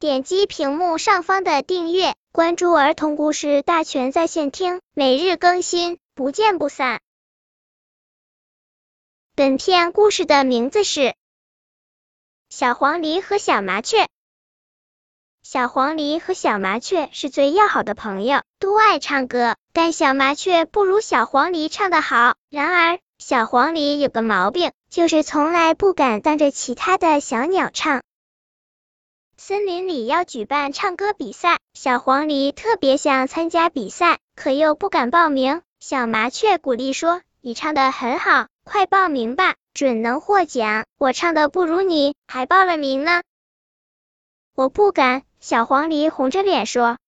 点击屏幕上方的订阅，关注儿童故事大全在线听，每日更新，不见不散。本片故事的名字是《小黄鹂和小麻雀》。小黄鹂和小麻雀是最要好的朋友，都爱唱歌，但小麻雀不如小黄鹂唱得好。然而，小黄鹂有个毛病，就是从来不敢当着其他的小鸟唱。森林里要举办唱歌比赛，小黄鹂特别想参加比赛，可又不敢报名。小麻雀鼓励说：“你唱的很好，快报名吧，准能获奖。我唱的不如你，还报了名呢。”我不敢。小黄鹂红着脸说。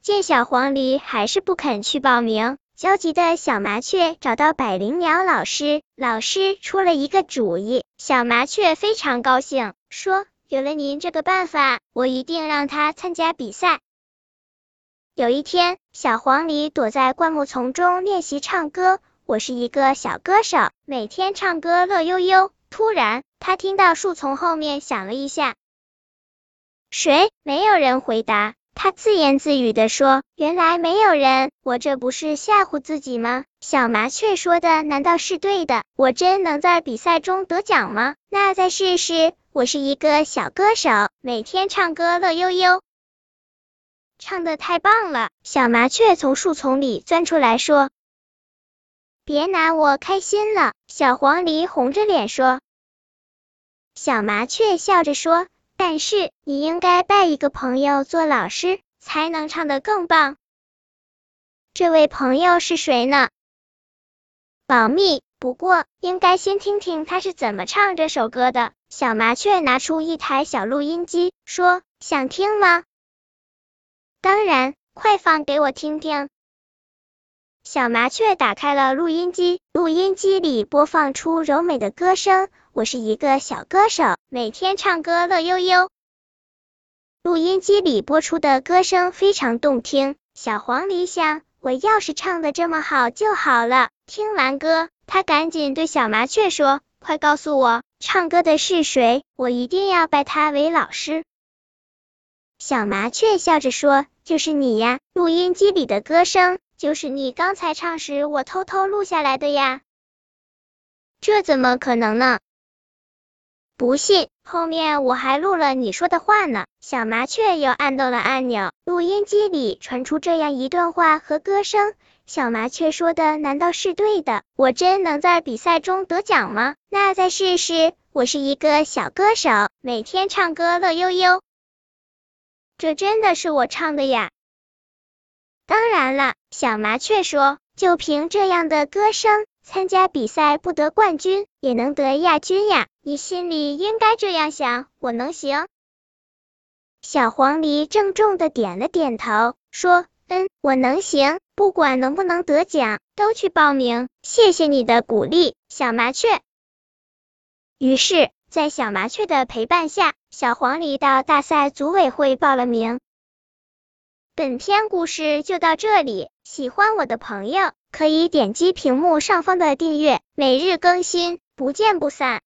见小黄鹂还是不肯去报名。焦急的小麻雀找到百灵鸟老师，老师出了一个主意。小麻雀非常高兴，说：“有了您这个办法，我一定让他参加比赛。”有一天，小黄鹂躲在灌木丛中练习唱歌。我是一个小歌手，每天唱歌乐悠悠。突然，他听到树丛后面响了一下，谁？没有人回答。他自言自语的说：“原来没有人，我这不是吓唬自己吗？”小麻雀说的难道是对的？我真能在比赛中得奖吗？那再试试。我是一个小歌手，每天唱歌乐悠悠，唱的太棒了。小麻雀从树丛里钻出来说：“别拿我开心了。”小黄鹂红着脸说。小麻雀笑着说。但是你应该拜一个朋友做老师，才能唱得更棒。这位朋友是谁呢？保密。不过应该先听听他是怎么唱这首歌的。小麻雀拿出一台小录音机，说：“想听吗？”“当然，快放给我听听。”小麻雀打开了录音机，录音机里播放出柔美的歌声。我是一个小歌手，每天唱歌乐悠悠。录音机里播出的歌声非常动听。小黄鹂想，我要是唱的这么好就好了。听完歌，他赶紧对小麻雀说：“快告诉我，唱歌的是谁？我一定要拜他为老师。”小麻雀笑着说：“就是你呀，录音机里的歌声就是你刚才唱时我偷偷录下来的呀。”这怎么可能呢？不信，后面我还录了你说的话呢。小麻雀又按动了按钮，录音机里传出这样一段话和歌声。小麻雀说的难道是对的？我真能在比赛中得奖吗？那再试试。我是一个小歌手，每天唱歌乐悠悠。这真的是我唱的呀？当然了，小麻雀说，就凭这样的歌声。参加比赛不得冠军也能得亚军呀，你心里应该这样想，我能行。小黄鹂郑重的点了点头，说：“我能行，不管能不能得奖，都去报名。谢谢你的鼓励，小麻雀。”于是，在小麻雀的陪伴下，小黄鹂到大赛组委会报了名。本篇故事就到这里，喜欢我的朋友。可以点击屏幕上方的订阅，每日更新，不见不散。